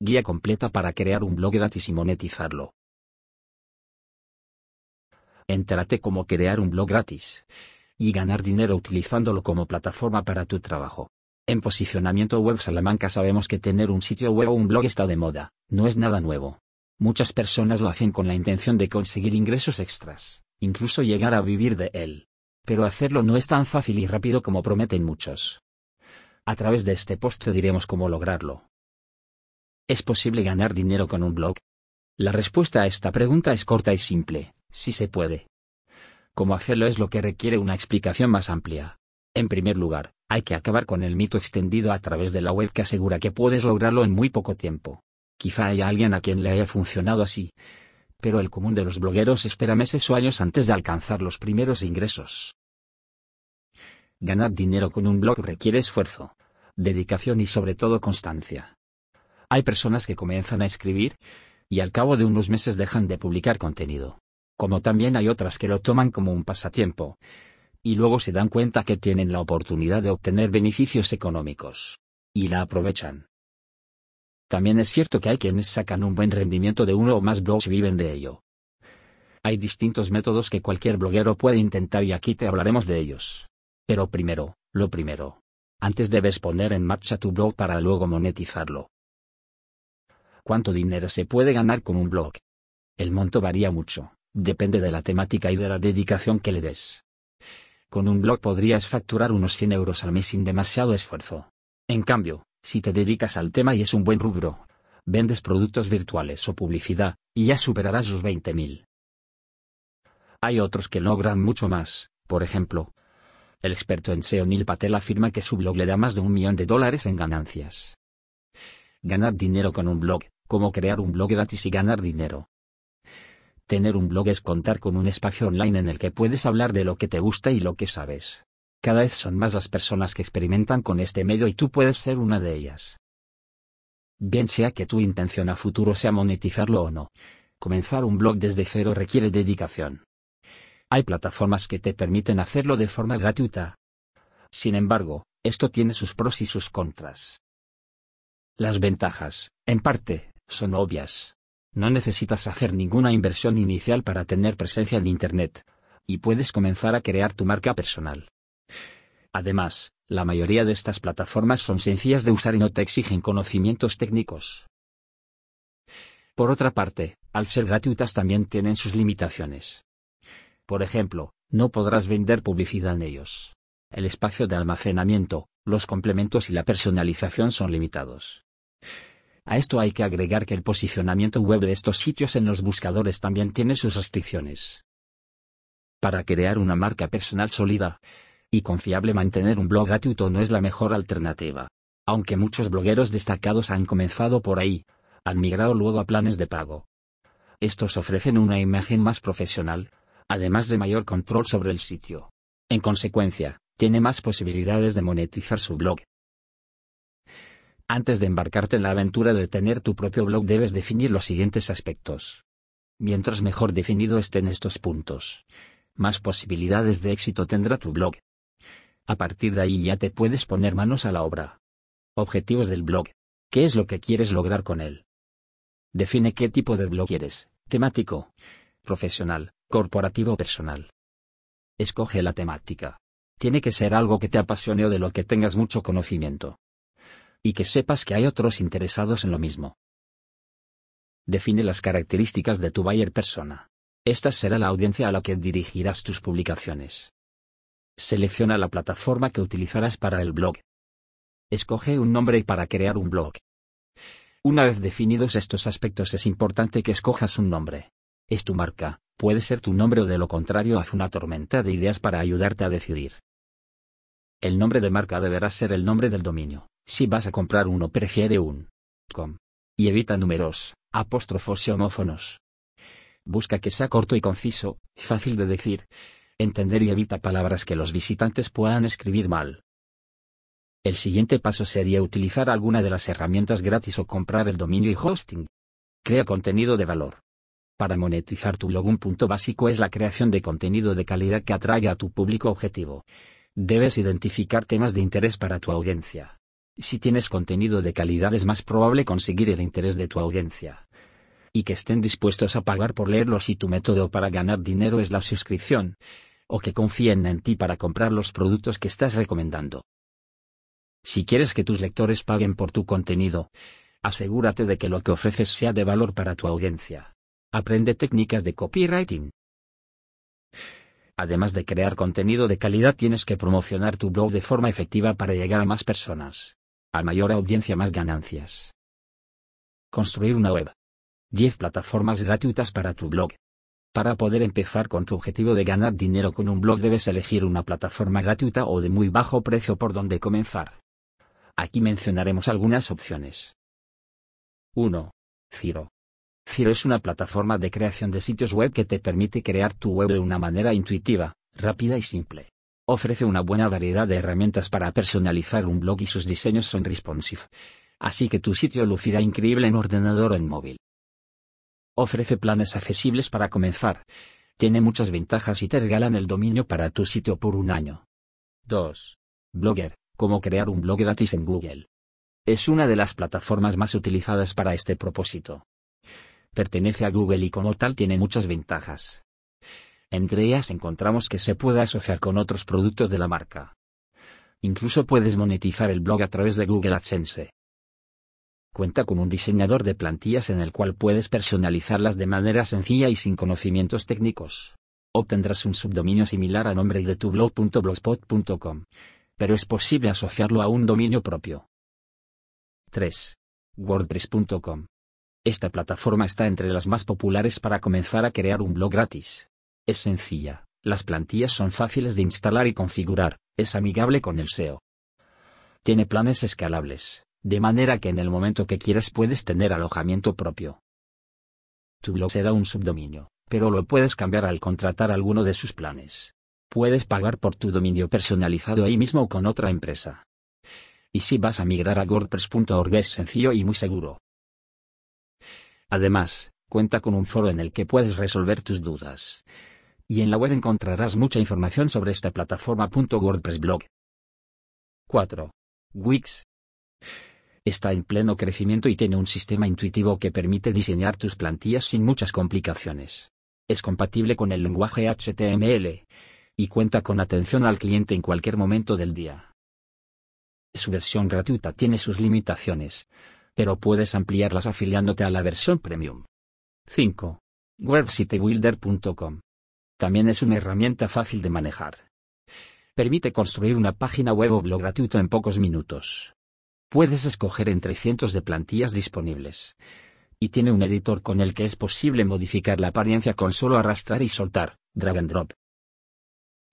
Guía completa para crear un blog gratis y monetizarlo. Entérate cómo crear un blog gratis y ganar dinero utilizándolo como plataforma para tu trabajo. En posicionamiento web Salamanca sabemos que tener un sitio web o un blog está de moda, no es nada nuevo. Muchas personas lo hacen con la intención de conseguir ingresos extras, incluso llegar a vivir de él. Pero hacerlo no es tan fácil y rápido como prometen muchos. A través de este post te diremos cómo lograrlo. ¿Es posible ganar dinero con un blog? La respuesta a esta pregunta es corta y simple, sí se puede. Cómo hacerlo es lo que requiere una explicación más amplia. En primer lugar, hay que acabar con el mito extendido a través de la web que asegura que puedes lograrlo en muy poco tiempo. Quizá haya alguien a quien le haya funcionado así. Pero el común de los blogueros espera meses o años antes de alcanzar los primeros ingresos. Ganar dinero con un blog requiere esfuerzo, dedicación y sobre todo constancia. Hay personas que comienzan a escribir, y al cabo de unos meses dejan de publicar contenido. Como también hay otras que lo toman como un pasatiempo, y luego se dan cuenta que tienen la oportunidad de obtener beneficios económicos. Y la aprovechan. También es cierto que hay quienes sacan un buen rendimiento de uno o más blogs y viven de ello. Hay distintos métodos que cualquier bloguero puede intentar y aquí te hablaremos de ellos. Pero primero, lo primero. Antes debes poner en marcha tu blog para luego monetizarlo. ¿Cuánto dinero se puede ganar con un blog? El monto varía mucho, depende de la temática y de la dedicación que le des. Con un blog podrías facturar unos 100 euros al mes sin demasiado esfuerzo. En cambio, si te dedicas al tema y es un buen rubro, vendes productos virtuales o publicidad, y ya superarás los 20.000. Hay otros que logran mucho más, por ejemplo, el experto en SEO Neil Patel afirma que su blog le da más de un millón de dólares en ganancias. Ganar dinero con un blog, cómo crear un blog gratis y ganar dinero. Tener un blog es contar con un espacio online en el que puedes hablar de lo que te gusta y lo que sabes. Cada vez son más las personas que experimentan con este medio y tú puedes ser una de ellas. Bien sea que tu intención a futuro sea monetizarlo o no, comenzar un blog desde cero requiere dedicación. Hay plataformas que te permiten hacerlo de forma gratuita. Sin embargo, esto tiene sus pros y sus contras. Las ventajas, en parte, son obvias. No necesitas hacer ninguna inversión inicial para tener presencia en Internet, y puedes comenzar a crear tu marca personal. Además, la mayoría de estas plataformas son sencillas de usar y no te exigen conocimientos técnicos. Por otra parte, al ser gratuitas también tienen sus limitaciones. Por ejemplo, no podrás vender publicidad en ellos. El espacio de almacenamiento, los complementos y la personalización son limitados. A esto hay que agregar que el posicionamiento web de estos sitios en los buscadores también tiene sus restricciones. Para crear una marca personal sólida y confiable mantener un blog gratuito no es la mejor alternativa. Aunque muchos blogueros destacados han comenzado por ahí, han migrado luego a planes de pago. Estos ofrecen una imagen más profesional, además de mayor control sobre el sitio. En consecuencia, tiene más posibilidades de monetizar su blog. Antes de embarcarte en la aventura de tener tu propio blog debes definir los siguientes aspectos. Mientras mejor definido estén estos puntos, más posibilidades de éxito tendrá tu blog. A partir de ahí ya te puedes poner manos a la obra. Objetivos del blog. ¿Qué es lo que quieres lograr con él? Define qué tipo de blog quieres, temático, profesional, corporativo o personal. Escoge la temática. Tiene que ser algo que te apasione o de lo que tengas mucho conocimiento y que sepas que hay otros interesados en lo mismo. Define las características de tu buyer persona. Esta será la audiencia a la que dirigirás tus publicaciones. Selecciona la plataforma que utilizarás para el blog. Escoge un nombre para crear un blog. Una vez definidos estos aspectos es importante que escojas un nombre. Es tu marca, puede ser tu nombre o de lo contrario haz una tormenta de ideas para ayudarte a decidir. El nombre de marca deberá ser el nombre del dominio. Si vas a comprar uno prefiere un com. Y evita números, apóstrofos y homófonos. Busca que sea corto y conciso, fácil de decir, entender y evita palabras que los visitantes puedan escribir mal. El siguiente paso sería utilizar alguna de las herramientas gratis o comprar el dominio y hosting. Crea contenido de valor. Para monetizar tu blog un punto básico es la creación de contenido de calidad que atraiga a tu público objetivo. Debes identificar temas de interés para tu audiencia Si tienes contenido de calidad es más probable conseguir el interés de tu audiencia. Y que estén dispuestos a pagar por leerlo si tu método para ganar dinero es la suscripción. O que confíen en ti para comprar los productos que estás recomendando. Si quieres que tus lectores paguen por tu contenido, asegúrate de que lo que ofreces sea de valor para tu audiencia. Aprende técnicas de copywriting. Además de crear contenido de calidad tienes que promocionar tu blog de forma efectiva para llegar a más personas. A mayor audiencia más ganancias. Construir una web. 10 plataformas gratuitas para tu blog. Para poder empezar con tu objetivo de ganar dinero con un blog debes elegir una plataforma gratuita o de muy bajo precio por donde comenzar. Aquí mencionaremos algunas opciones. 1. Ciro. Ciro es una plataforma de creación de sitios web que te permite crear tu web de una manera intuitiva, rápida y simple. Ofrece una buena variedad de herramientas para personalizar un blog y sus diseños son responsive. Así que tu sitio lucirá increíble en ordenador o en móvil. Ofrece planes accesibles para comenzar. Tiene muchas ventajas y te regalan el dominio para tu sitio por un año. 2. Blogger, cómo crear un blog gratis en Google. Es una de las plataformas más utilizadas para este propósito pertenece a Google y como tal tiene muchas ventajas. Entre ellas encontramos que se puede asociar con otros productos de la marca. Incluso puedes monetizar el blog a través de Google AdSense. Cuenta con un diseñador de plantillas en el cual puedes personalizarlas de manera sencilla y sin conocimientos técnicos. Obtendrás un subdominio similar a nombre de tu blog.blogspot.com, pero es posible asociarlo a un dominio propio. 3. WordPress.com esta plataforma está entre las más populares para comenzar a crear un blog gratis. Es sencilla, las plantillas son fáciles de instalar y configurar, es amigable con el SEO. Tiene planes escalables, de manera que en el momento que quieras puedes tener alojamiento propio. Tu blog será un subdominio, pero lo puedes cambiar al contratar alguno de sus planes. Puedes pagar por tu dominio personalizado ahí mismo o con otra empresa. Y si vas a migrar a WordPress.org es sencillo y muy seguro. Además, cuenta con un foro en el que puedes resolver tus dudas. Y en la web encontrarás mucha información sobre esta plataforma. WordPress blog. 4. Wix. Está en pleno crecimiento y tiene un sistema intuitivo que permite diseñar tus plantillas sin muchas complicaciones. Es compatible con el lenguaje HTML y cuenta con atención al cliente en cualquier momento del día. Su versión gratuita tiene sus limitaciones, pero puedes ampliarlas afiliándote a la versión premium. 5. WebSiteBuilder.com. También es una herramienta fácil de manejar. Permite construir una página web o blog gratuito en pocos minutos. Puedes escoger entre cientos de plantillas disponibles. Y tiene un editor con el que es posible modificar la apariencia con solo arrastrar y soltar, drag and drop.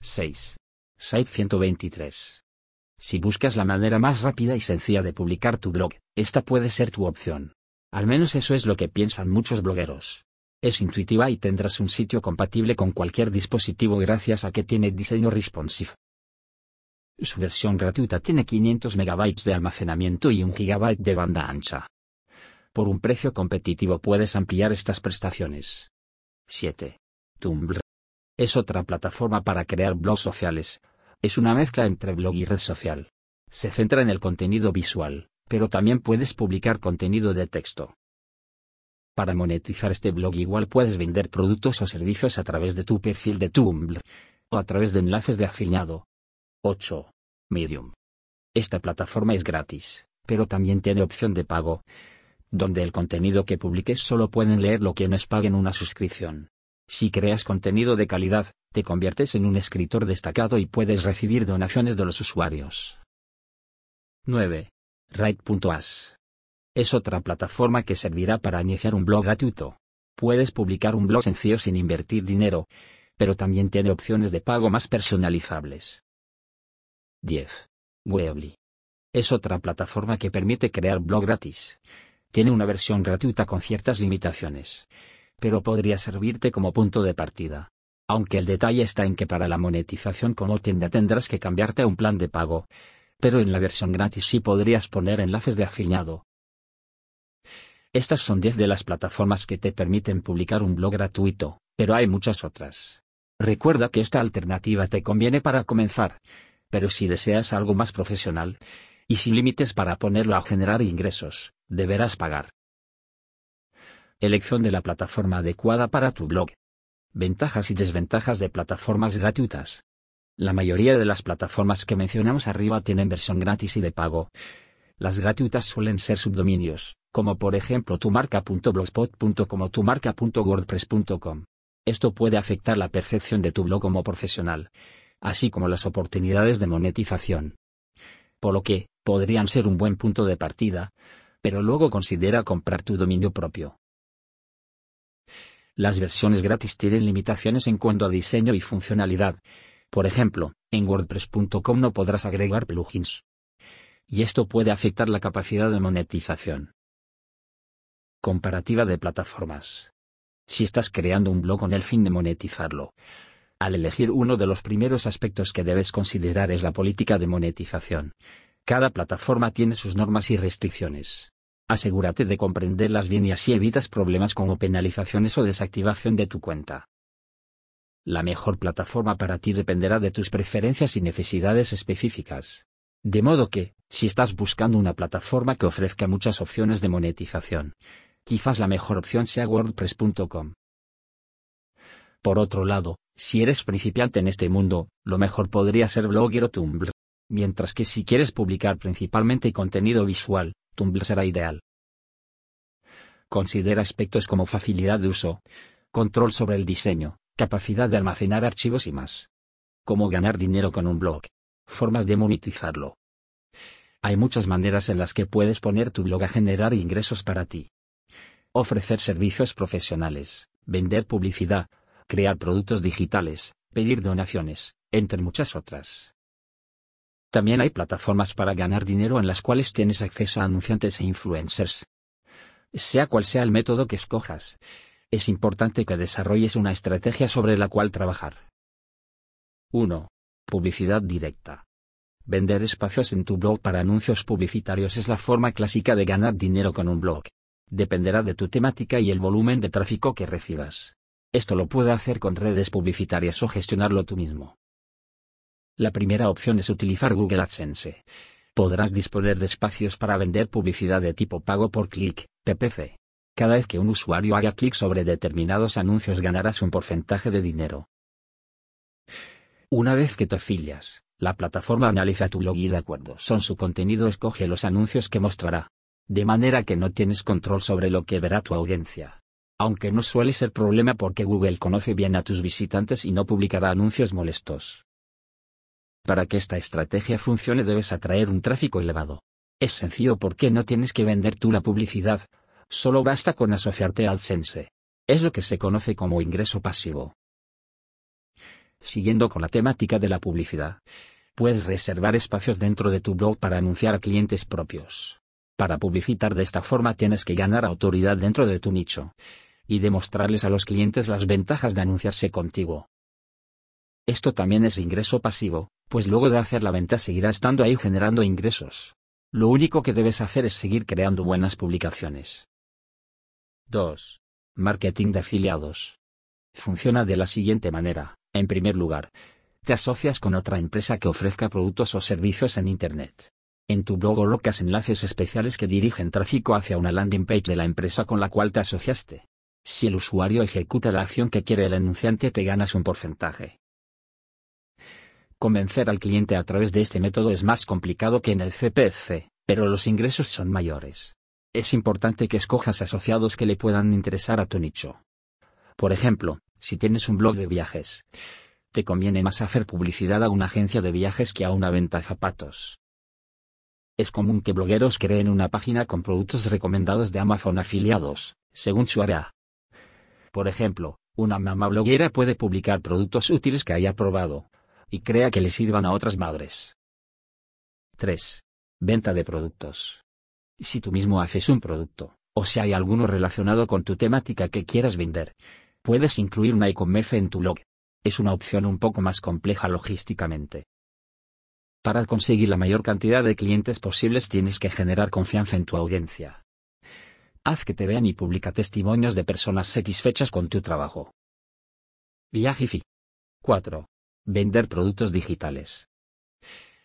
6. Site 123. Si buscas la manera más rápida y sencilla de publicar tu blog, esta puede ser tu opción. Al menos eso es lo que piensan muchos blogueros. Es intuitiva y tendrás un sitio compatible con cualquier dispositivo gracias a que tiene diseño responsive. Su versión gratuita tiene 500 MB de almacenamiento y 1 GB de banda ancha. Por un precio competitivo puedes ampliar estas prestaciones. 7. Tumblr. Es otra plataforma para crear blogs sociales, es una mezcla entre blog y red social. Se centra en el contenido visual, pero también puedes publicar contenido de texto. Para monetizar este blog igual puedes vender productos o servicios a través de tu perfil de Tumblr, o a través de enlaces de afiliado. 8. Medium. Esta plataforma es gratis, pero también tiene opción de pago, donde el contenido que publiques solo pueden leer lo que quienes paguen una suscripción. Si creas contenido de calidad, te conviertes en un escritor destacado y puedes recibir donaciones de los usuarios. 9. Write.as. Es otra plataforma que servirá para iniciar un blog gratuito. Puedes publicar un blog sencillo sin invertir dinero, pero también tiene opciones de pago más personalizables. 10. Weebly. Es otra plataforma que permite crear blog gratis. Tiene una versión gratuita con ciertas limitaciones pero podría servirte como punto de partida. Aunque el detalle está en que para la monetización como tienda tendrás que cambiarte a un plan de pago. Pero en la versión gratis sí podrías poner enlaces de afiliado. Estas son 10 de las plataformas que te permiten publicar un blog gratuito, pero hay muchas otras. Recuerda que esta alternativa te conviene para comenzar, pero si deseas algo más profesional, y sin límites para ponerlo a generar ingresos, deberás pagar. Elección de la plataforma adecuada para tu blog. Ventajas y desventajas de plataformas gratuitas. La mayoría de las plataformas que mencionamos arriba tienen versión gratis y de pago. Las gratuitas suelen ser subdominios, como por ejemplo tumarca.blogspot.com o tumarca.wordpress.com. Esto puede afectar la percepción de tu blog como profesional, así como las oportunidades de monetización. Por lo que, podrían ser un buen punto de partida, pero luego considera comprar tu dominio propio. Las versiones gratis tienen limitaciones en cuanto a diseño y funcionalidad. Por ejemplo, en WordPress.com no podrás agregar plugins. Y esto puede afectar la capacidad de monetización. Comparativa de plataformas. Si estás creando un blog con el fin de monetizarlo, al elegir uno de los primeros aspectos que debes considerar es la política de monetización. Cada plataforma tiene sus normas y restricciones. Asegúrate de comprenderlas bien y así evitas problemas como penalizaciones o desactivación de tu cuenta. La mejor plataforma para ti dependerá de tus preferencias y necesidades específicas. De modo que, si estás buscando una plataforma que ofrezca muchas opciones de monetización, quizás la mejor opción sea WordPress.com. Por otro lado, si eres principiante en este mundo, lo mejor podría ser Blogger o Tumblr. Mientras que si quieres publicar principalmente contenido visual, Tumblr será ideal. Considera aspectos como facilidad de uso, control sobre el diseño, capacidad de almacenar archivos y más. Cómo ganar dinero con un blog. Formas de monetizarlo. Hay muchas maneras en las que puedes poner tu blog a generar ingresos para ti. Ofrecer servicios profesionales, vender publicidad, crear productos digitales, pedir donaciones, entre muchas otras. También hay plataformas para ganar dinero en las cuales tienes acceso a anunciantes e influencers. Sea cual sea el método que escojas, es importante que desarrolles una estrategia sobre la cual trabajar. 1. Publicidad directa. Vender espacios en tu blog para anuncios publicitarios es la forma clásica de ganar dinero con un blog. Dependerá de tu temática y el volumen de tráfico que recibas. Esto lo puede hacer con redes publicitarias o gestionarlo tú mismo. La primera opción es utilizar Google AdSense. Podrás disponer de espacios para vender publicidad de tipo pago por clic, PPC. Cada vez que un usuario haga clic sobre determinados anuncios ganarás un porcentaje de dinero. Una vez que te afilias, la plataforma analiza tu blog y de acuerdo son su contenido escoge los anuncios que mostrará. De manera que no tienes control sobre lo que verá tu audiencia aunque no suele ser problema porque Google conoce bien a tus visitantes y no publicará anuncios molestos. Para que esta estrategia funcione debes atraer un tráfico elevado. Es sencillo porque no tienes que vender tú la publicidad, solo basta con asociarte a AdSense. Es lo que se conoce como ingreso pasivo. Siguiendo con la temática de la publicidad, puedes reservar espacios dentro de tu blog para anunciar a clientes propios. Para publicitar de esta forma tienes que ganar autoridad dentro de tu nicho, y demostrarles a los clientes las ventajas de anunciarse contigo. Esto también es ingreso pasivo, pues luego de hacer la venta seguirá estando ahí generando ingresos. Lo único que debes hacer es seguir creando buenas publicaciones. 2. Marketing de afiliados. Funciona de la siguiente manera. En primer lugar, te asocias con otra empresa que ofrezca productos o servicios en Internet. En tu blog colocas enlaces especiales que dirigen tráfico hacia una landing page de la empresa con la cual te asociaste. Si el usuario ejecuta la acción que quiere el anunciante te ganas un porcentaje. Convencer al cliente a través de este método es más complicado que en el CPC, pero los ingresos son mayores. Es importante que escojas asociados que le puedan interesar a tu nicho. Por ejemplo, si tienes un blog de viajes, te conviene más hacer publicidad a una agencia de viajes que a una venta de zapatos. Es común que blogueros creen una página con productos recomendados de Amazon afiliados, según su área. Por ejemplo, una mamá bloguera puede publicar productos útiles que haya probado y crea que le sirvan a otras madres. 3. Venta de productos. Si tú mismo haces un producto, o si hay alguno relacionado con tu temática que quieras vender, puedes incluir una e-commerce en tu blog. Es una opción un poco más compleja logísticamente. Para conseguir la mayor cantidad de clientes posibles tienes que generar confianza en tu audiencia. Haz que te vean y publica testimonios de personas satisfechas con tu trabajo. Viajifi. 4. Vender productos digitales.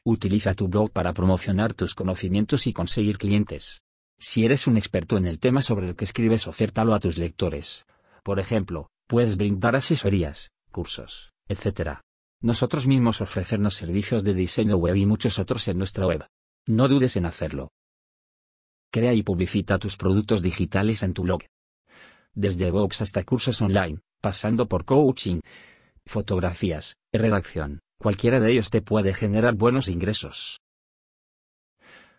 Utiliza tu blog para promocionar tus conocimientos y conseguir clientes. Si eres un experto en el tema sobre el que escribes, ofértalo a tus lectores. Por ejemplo, puedes brindar asesorías, cursos, etc. Nosotros mismos ofrecernos servicios de diseño web y muchos otros en nuestra web. No dudes en hacerlo. Crea y publicita tus productos digitales en tu blog. Desde blogs hasta cursos online, pasando por coaching, fotografías, redacción, cualquiera de ellos te puede generar buenos ingresos.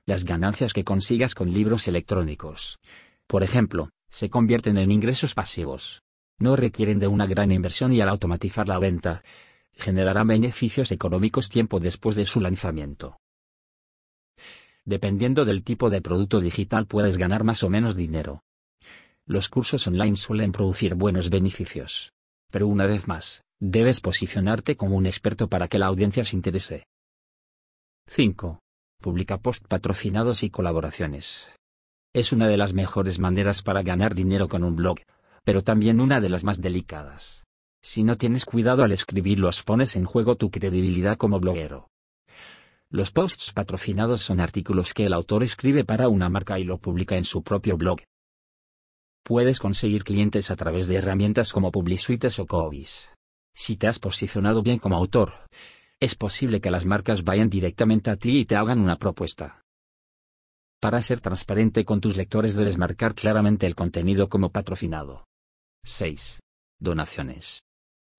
Las ganancias que consigas con libros electrónicos, por ejemplo, se convierten en ingresos pasivos. No requieren de una gran inversión y al automatizar la venta, generarán beneficios económicos tiempo después de su lanzamiento. Dependiendo del tipo de producto digital puedes ganar más o menos dinero. Los cursos online suelen producir buenos beneficios. Pero una vez más, debes posicionarte como un experto para que la audiencia se interese. 5. Publica post patrocinados y colaboraciones. Es una de las mejores maneras para ganar dinero con un blog, pero también una de las más delicadas. Si no tienes cuidado al escribirlos pones en juego tu credibilidad como bloguero. Los posts patrocinados son artículos que el autor escribe para una marca y lo publica en su propio blog. Puedes conseguir clientes a través de herramientas como Publisuites o Cobis. Si te has posicionado bien como autor, es posible que las marcas vayan directamente a ti y te hagan una propuesta. Para ser transparente con tus lectores debes marcar claramente el contenido como patrocinado. 6. Donaciones.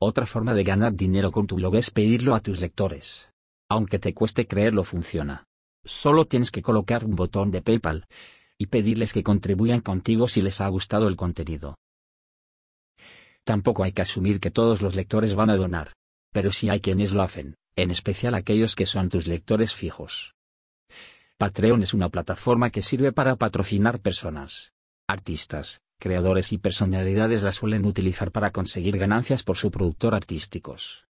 Otra forma de ganar dinero con tu blog es pedirlo a tus lectores. Aunque te cueste creerlo funciona. Solo tienes que colocar un botón de PayPal y pedirles que contribuyan contigo si les ha gustado el contenido. Tampoco hay que asumir que todos los lectores van a donar. Pero sí hay quienes lo hacen, en especial aquellos que son tus lectores fijos. Patreon es una plataforma que sirve para patrocinar personas, artistas, creadores y personalidades la suelen utilizar para conseguir ganancias por su productor artísticos.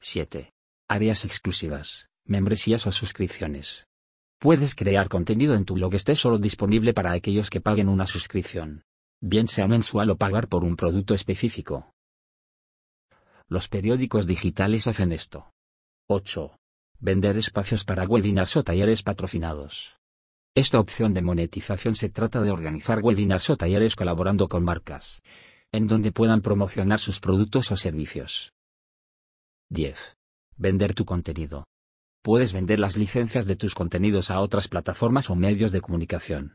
7. Áreas exclusivas, membresías o suscripciones. Puedes crear contenido en tu blog esté solo disponible para aquellos que paguen una suscripción bien sea mensual o pagar por un producto específico. Los periódicos digitales hacen esto. 8. Vender espacios para webinars o talleres patrocinados. Esta opción de monetización se trata de organizar webinars o talleres colaborando con marcas, en donde puedan promocionar sus productos o servicios. 10. Vender tu contenido. Puedes vender las licencias de tus contenidos a otras plataformas o medios de comunicación.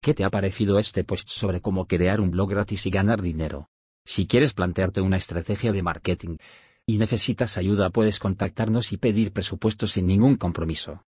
¿Qué te ha parecido este post sobre cómo crear un blog gratis y ganar dinero? Si quieres plantearte una estrategia de marketing y necesitas ayuda puedes contactarnos y pedir presupuesto sin ningún compromiso.